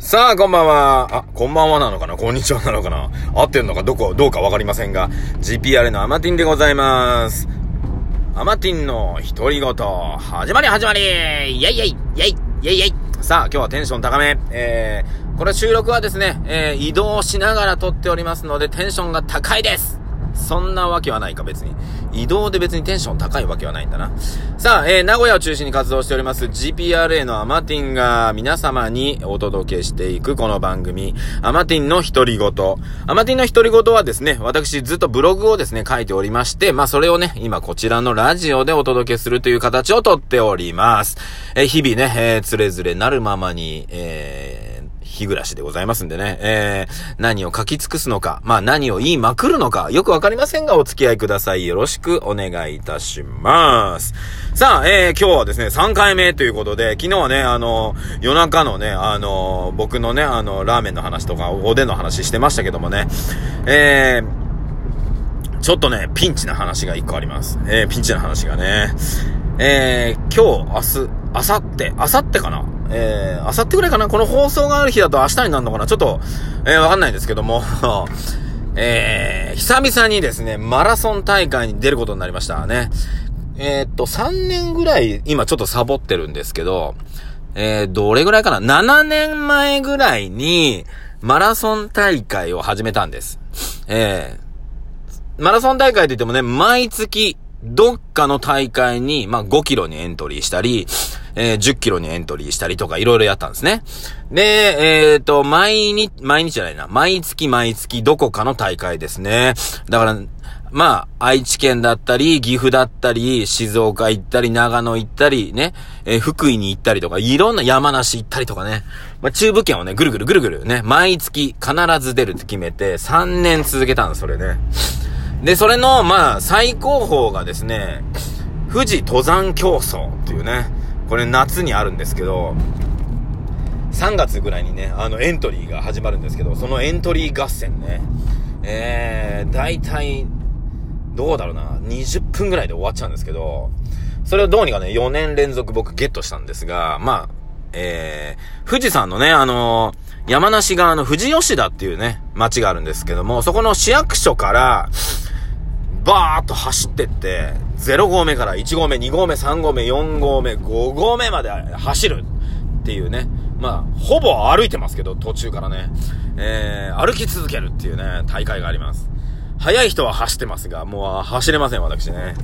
さあ、こんばんは。あ、こんばんはなのかな？こんにちはなのかな？合ってんのか？どこ、どうかわかりませんが、GPR のアマティンでございます。アマティンの独り言、始まり始まり。イェイイェイイェイイェイイェイ。さあ、今日はテンション高め。えー、これ収録はですね、えー、移動しながら撮っておりますので、テンションが高いです。そんなわけはないか、別に。移動で別にテンション高いわけはないんだな。さあ、えー、名古屋を中心に活動しております GPRA のアマティンが皆様にお届けしていくこの番組、アマティンの独り言。アマティンの独り言はですね、私ずっとブログをですね、書いておりまして、まあそれをね、今こちらのラジオでお届けするという形をとっております。えー、日々ね、えー、つれづれなるままに、えー、日暮らしでございますんでね、えー、何を書き尽くすのか、まあ何を言いまくるのか、よくわかりませんがお付き合いください。よろしくお願いいたします。さあ、えー、今日はですね、3回目ということで、昨日はね、あの、夜中のね、あの、僕のね、あの、ラーメンの話とか、おでんの話してましたけどもね、えー、ちょっとね、ピンチな話が1個あります。えー、ピンチな話がね、えー、今日、明日、明後日、明後日かなえー、明後日ぐらいかな？この放送がある日だと明日になるのかな？ちょっと、えー、わかんないんですけども、えー、久々にですね、マラソン大会に出ることになりましたね。えー、っと、3年ぐらい、今ちょっとサボってるんですけど、えー、どれぐらいかな ?7 年前ぐらいに、マラソン大会を始めたんです。えー、マラソン大会って言ってもね、毎月、どっかの大会に、まあ、5キロにエントリーしたり、えー、10キロにエントリーしたりとかいろいろやったんですね。で、えっ、ー、と、毎日、毎日じゃないな、毎月毎月どこかの大会ですね。だから、まあ、愛知県だったり、岐阜だったり、静岡行ったり、長野行ったり、ね、えー、福井に行ったりとか、いろんな山梨行ったりとかね、まあ、中部県をね、ぐるぐるぐるぐるね、毎月必ず出るって決めて、3年続けたんです、それね。で、それの、まあ、最高峰がですね、富士登山競争っていうね、これ夏にあるんですけど、3月ぐらいにね、あのエントリーが始まるんですけど、そのエントリー合戦ね、えー、大体、どうだろうな、20分ぐらいで終わっちゃうんですけど、それをどうにかね、4年連続僕ゲットしたんですが、まあ、えー、富士山のね、あのー、山梨側の富士吉田っていうね、町があるんですけども、そこの市役所から、バーっと走ってって、0合目から1合目、2合目、3合目、4合目、5合目まで走るっていうね。まあ、ほぼ歩いてますけど、途中からね。えー、歩き続けるっていうね、大会があります。速い人は走ってますが、もう走れません、私ね。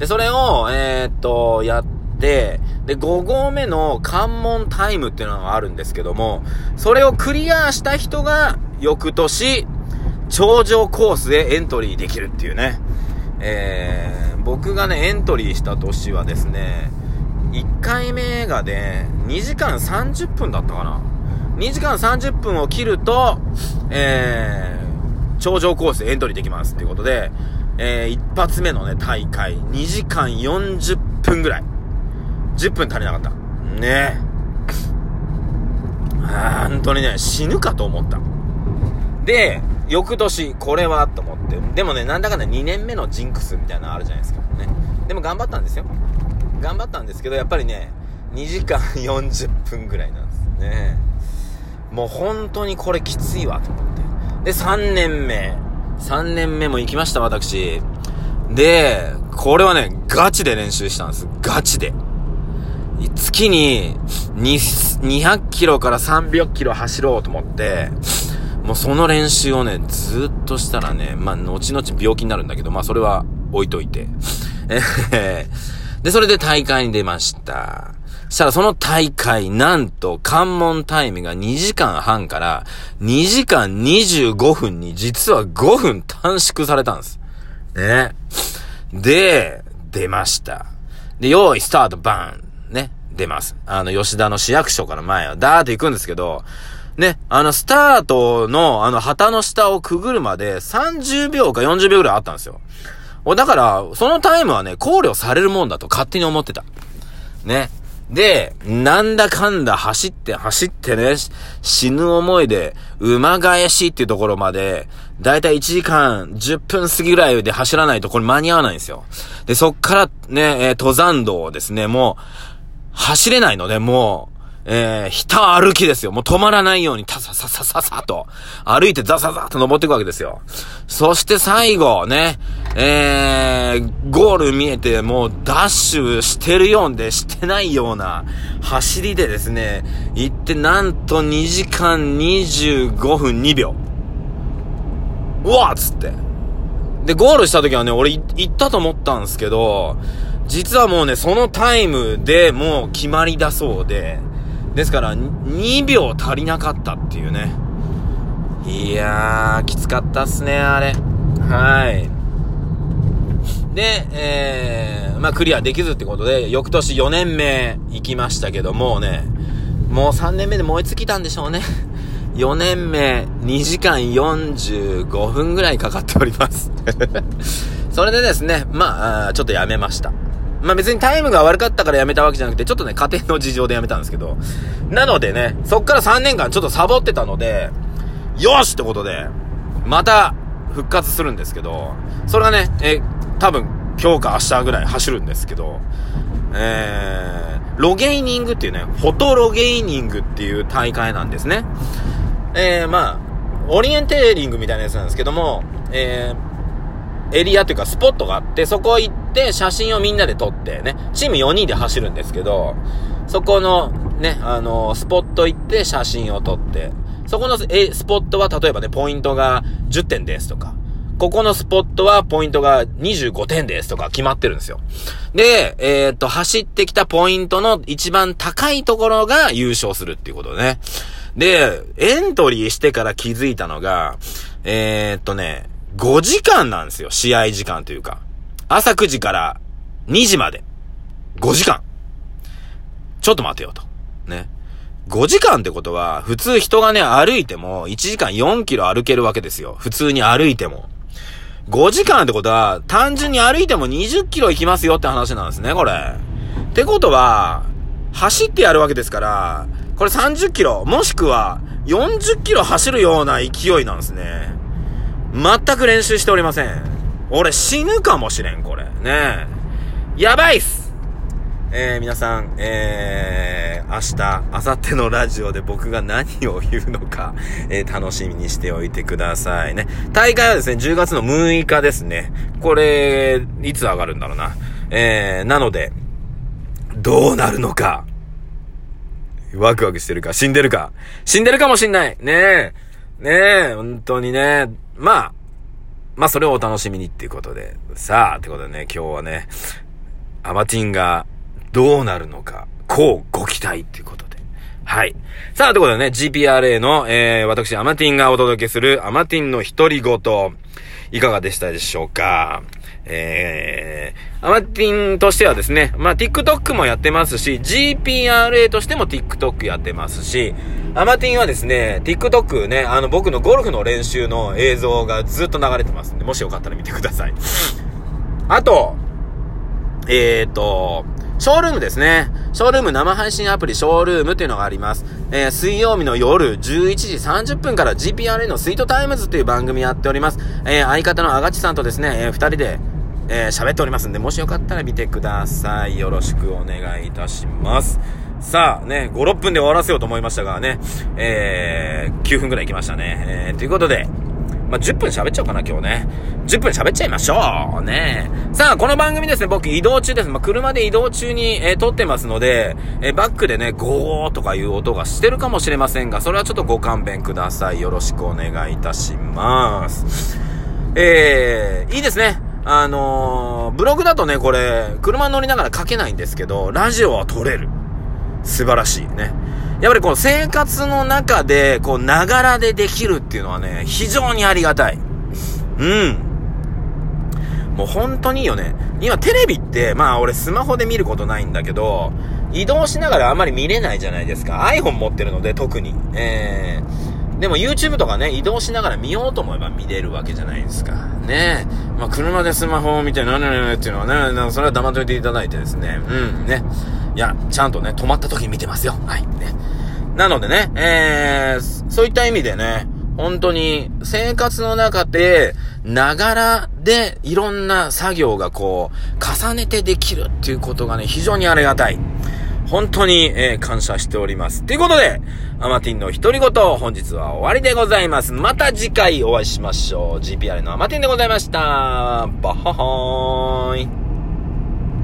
で、それを、えー、っと、やって、で、5合目の関門タイムっていうのがあるんですけども、それをクリアした人が、翌年、頂上コースでエントリーできるっていうね。えー、僕がね、エントリーした年はですね、1回目がね、2時間30分だったかな。2時間30分を切ると、えー、頂上コースエントリーできますっていうことで、えー、一発目のね、大会、2時間40分ぐらい。10分足りなかった。ねえ。本当にね、死ぬかと思った。で、翌年、これはと思って。でもね、なんだかんだ2年目のジンクスみたいなのあるじゃないですか。ね。でも頑張ったんですよ。頑張ったんですけど、やっぱりね、2時間40分ぐらいなんですね。もう本当にこれきついわと思って。で、3年目。3年目も行きました、私。で、これはね、ガチで練習したんです。ガチで。月に200キロから300キロ走ろうと思って、もうその練習をね、ずっとしたらね、まあ、後々病気になるんだけど、まあ、それは置いといて。で、それで大会に出ました。したらその大会、なんと、関門タイムが2時間半から2時間25分に実は5分短縮されたんです。ね。で、出ました。で、用意スタートバーン。ね。出ます。あの、吉田の市役所から前はダーッと行くんですけど、ね、あの、スタートの、あの、旗の下をくぐるまで30秒か40秒ぐらいあったんですよ。だから、そのタイムはね、考慮されるもんだと勝手に思ってた。ね。で、なんだかんだ走って走ってね、死ぬ思いで、馬返しっていうところまで、だいたい1時間10分過ぎぐらいで走らないとこれ間に合わないんですよ。で、そっからね、え、登山道をですね、もう、走れないので、もう、えー、ひた歩きですよ。もう止まらないように、たさささささと、歩いてザザザと登っていくわけですよ。そして最後、ね、えー、ゴール見えて、もうダッシュしてるようでしてないような走りでですね、行ってなんと2時間25分2秒。うわっつって。で、ゴールした時はね、俺行ったと思ったんですけど、実はもうね、そのタイムでもう決まりだそうで、ですから、2秒足りなかったっていうね。いやー、きつかったっすね、あれ。はい。で、えー、まあ、クリアできずってことで、翌年4年目行きましたけどもうね、もう3年目で燃え尽きたんでしょうね。4年目、2時間45分ぐらいかかっております それでですね、まあ、ちょっとやめました。まあ別にタイムが悪かったから辞めたわけじゃなくて、ちょっとね、家庭の事情で辞めたんですけど。なのでね、そっから3年間ちょっとサボってたので、よしってことで、また復活するんですけど、それがね、え、多分今日か明日ぐらい走るんですけど、えー、ロゲイニングっていうね、フォトロゲイニングっていう大会なんですね。えー、まあ、オリエンテーリングみたいなやつなんですけども、えー、エリアというかスポットがあって、そこ行って、写真をみんなで撮ってね、チーム4人で走るんですけど、そこのね、あの、スポット行って写真を撮って、そこのえスポットは例えばね、ポイントが10点ですとか、ここのスポットはポイントが25点ですとか決まってるんですよ。で、えー、っと、走ってきたポイントの一番高いところが優勝するっていうことね。で、エントリーしてから気づいたのが、えー、っとね、5時間なんですよ、試合時間というか。朝9時から2時まで。5時間。ちょっと待てよと。ね。5時間ってことは、普通人がね、歩いても、1時間4キロ歩けるわけですよ。普通に歩いても。5時間ってことは、単純に歩いても20キロ行きますよって話なんですね、これ。ってことは、走ってやるわけですから、これ30キロ、もしくは40キロ走るような勢いなんですね。全く練習しておりません。俺死ぬかもしれん、これ。ねえやばいっすえー、皆さん、えー、明日、明後日のラジオで僕が何を言うのか、えー、楽しみにしておいてくださいね。大会はですね、10月の6日ですね。これ、いつ上がるんだろうな。えー、なので、どうなるのか。ワクワクしてるか、死んでるか。死んでるかもしんない。ねえ。ねえ、本当にね。まあ、まあそれをお楽しみにっていうことで。さあ、ってことでね、今日はね、アマティンがどうなるのか、こうご期待っていうことで。はい。さあ、ということでね、GPRA の、えー、私、アマティンがお届けするアマティンの独り言、いかがでしたでしょうか？えー、アマティンとしてはですね、まあ、TikTok もやってますし、GPRA としても TikTok やってますし、アマティンはですね、TikTok ね、あの、僕のゴルフの練習の映像がずっと流れてますんで、もしよかったら見てください。あと、えーと、ショールームですね。ショールーム生配信アプリショールームっていうのがあります。えー、水曜日の夜11時30分から GPRA のスイートタイムズっていう番組やっております。えー、相方のあがちさんとですね、えー、二人でえー、喋っておりますんで、もしよかったら見てください。よろしくお願いいたします。さあね、5、6分で終わらせようと思いましたがね、えー、9分くらい行きましたね。えー、ということで、まあ、10分喋っちゃおうかな、今日ね。10分喋っちゃいましょうね。さあ、この番組ですね、僕移動中です。まあ、車で移動中に、えー、撮ってますので、えー、バックでね、ゴーとかいう音がしてるかもしれませんが、それはちょっとご勘弁ください。よろしくお願いいたします。えー、いいですね。あのー、ブログだとね、これ、車乗りながら書けないんですけど、ラジオは撮れる。素晴らしいね。やっぱりこの生活の中で、こう、ながらでできるっていうのはね、非常にありがたい。うん。もう本当にいいよね。今テレビって、まあ俺スマホで見ることないんだけど、移動しながらあんまり見れないじゃないですか。iPhone 持ってるので特に。えー、でも YouTube とかね、移動しながら見ようと思えば見れるわけじゃないですか。ねまあ、車でスマホを見て、なになにっていうのはね、それは黙っといていただいてですね。うん、ね。いや、ちゃんとね、止まった時見てますよ。はい。ね。なのでね、えー、そういった意味でね、本当に生活の中で、ながらでいろんな作業がこう、重ねてできるっていうことがね、非常にありがたい。本当に、えー、感謝しております。ということで、アマティンの独り言、本日は終わりでございます。また次回お会いしましょう。GPR のアマティンでございました。バッハーイ。